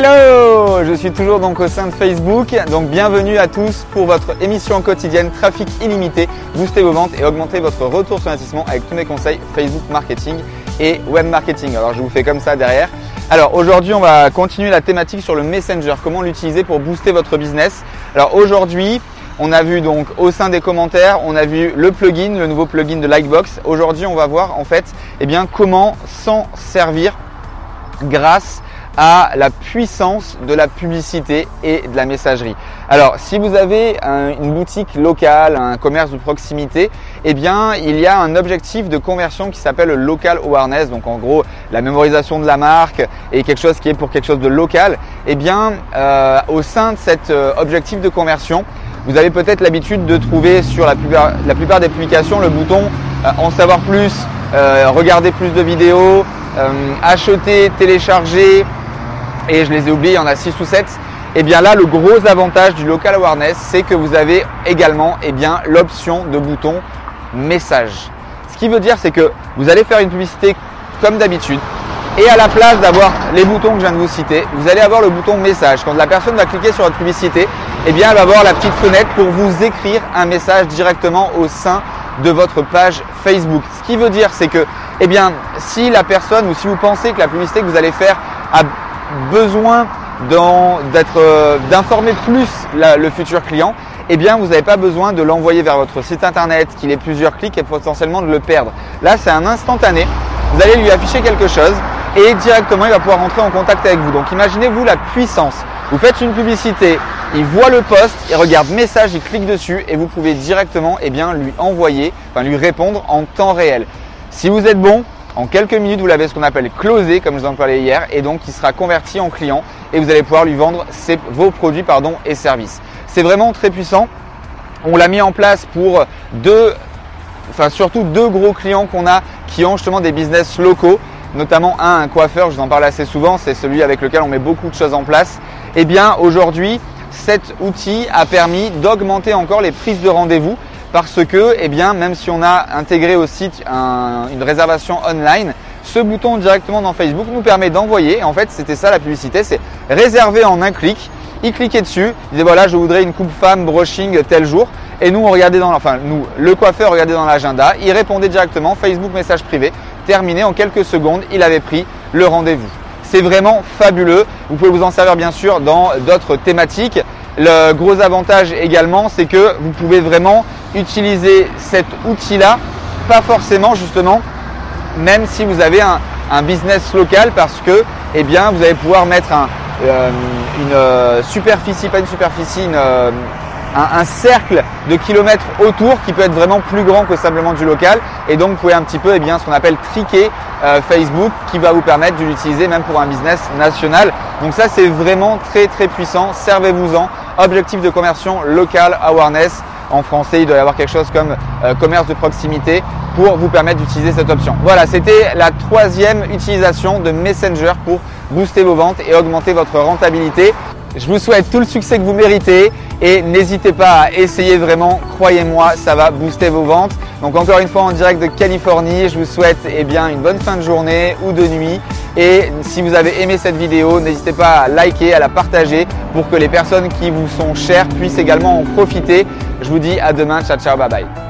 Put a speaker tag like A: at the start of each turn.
A: Hello Je suis toujours donc au sein de Facebook, donc bienvenue à tous pour votre émission quotidienne Trafic illimité, booster vos ventes et augmenter votre retour sur investissement avec tous mes conseils Facebook marketing et web marketing. Alors je vous fais comme ça derrière. Alors aujourd'hui on va continuer la thématique sur le Messenger, comment l'utiliser pour booster votre business? Alors aujourd'hui on a vu donc au sein des commentaires, on a vu le plugin, le nouveau plugin de Likebox. Aujourd'hui on va voir en fait eh bien, comment s'en servir grâce à la puissance de la publicité et de la messagerie. Alors, si vous avez une boutique locale, un commerce de proximité, eh bien, il y a un objectif de conversion qui s'appelle le local awareness. Donc, en gros, la mémorisation de la marque et quelque chose qui est pour quelque chose de local. Eh bien, euh, au sein de cet euh, objectif de conversion, vous avez peut-être l'habitude de trouver sur la plupart, la plupart, des publications le bouton euh, en savoir plus, regarder plus de vidéos, acheter, télécharger, et je les ai oubliés, il y en a 6 ou 7. Et eh bien là, le gros avantage du local awareness, c'est que vous avez également eh bien, l'option de bouton message. Ce qui veut dire, c'est que vous allez faire une publicité comme d'habitude. Et à la place d'avoir les boutons que je viens de vous citer, vous allez avoir le bouton message. Quand la personne va cliquer sur votre publicité, eh bien, elle va avoir la petite fenêtre pour vous écrire un message directement au sein de votre page Facebook. Ce qui veut dire, c'est que, eh bien, si la personne ou si vous pensez que la publicité que vous allez faire a besoin d'être euh, d'informer plus le futur client, eh bien vous n'avez pas besoin de l'envoyer vers votre site internet, qu'il ait plusieurs clics et potentiellement de le perdre. Là, c'est un instantané. Vous allez lui afficher quelque chose et directement il va pouvoir rentrer en contact avec vous. Donc imaginez-vous la puissance. Vous faites une publicité, il voit le post, il regarde message, il clique dessus et vous pouvez directement eh bien, lui envoyer, enfin lui répondre en temps réel. Si vous êtes bon, en quelques minutes, vous l'avez ce qu'on appelle closé, comme je vous en parlais hier, et donc il sera converti en client et vous allez pouvoir lui vendre vos produits pardon, et services. C'est vraiment très puissant. On l'a mis en place pour deux, enfin surtout deux gros clients qu'on a qui ont justement des business locaux, notamment un, un coiffeur, je vous en parle assez souvent, c'est celui avec lequel on met beaucoup de choses en place. Eh bien aujourd'hui, cet outil a permis d'augmenter encore les prises de rendez-vous parce que, eh bien, même si on a intégré au site une réservation online, ce bouton directement dans Facebook nous permet d'envoyer. En fait, c'était ça la publicité, c'est réserver en un clic. Il cliquait dessus, il disait voilà, je voudrais une coupe femme brushing tel jour. Et nous, on regardait dans, enfin, nous, le coiffeur regardait dans l'agenda, il répondait directement, Facebook message privé, terminé en quelques secondes, il avait pris le rendez-vous. C'est vraiment fabuleux. Vous pouvez vous en servir bien sûr dans d'autres thématiques. Le gros avantage également, c'est que vous pouvez vraiment utiliser cet outil-là, pas forcément justement, même si vous avez un, business local, parce que eh bien, vous allez pouvoir mettre euh, une euh, superficie, pas une superficie, euh, un, cercle de kilomètres autour qui peut être vraiment plus grand que simplement du local. Et donc, vous pouvez un petit peu, eh bien, ce qu'on appelle triquer Facebook, qui va vous permettre de l'utiliser même pour un business national. Donc ça, c'est vraiment très très puissant. Servez-vous-en. Objectif de conversion local awareness. En français, il doit y avoir quelque chose comme euh, commerce de proximité pour vous permettre d'utiliser cette option. Voilà, c'était la troisième utilisation de Messenger pour booster vos ventes et augmenter votre rentabilité. Je vous souhaite tout le succès que vous méritez et n'hésitez pas à essayer vraiment, croyez-moi, ça va booster vos ventes. Donc encore une fois en direct de Californie, je vous souhaite eh une bonne fin de journée ou de nuit. Et si vous avez aimé cette vidéo, n'hésitez pas à liker, à la partager pour que les personnes qui vous sont chères puissent également en profiter. Je vous dis à demain, ciao ciao, bye bye.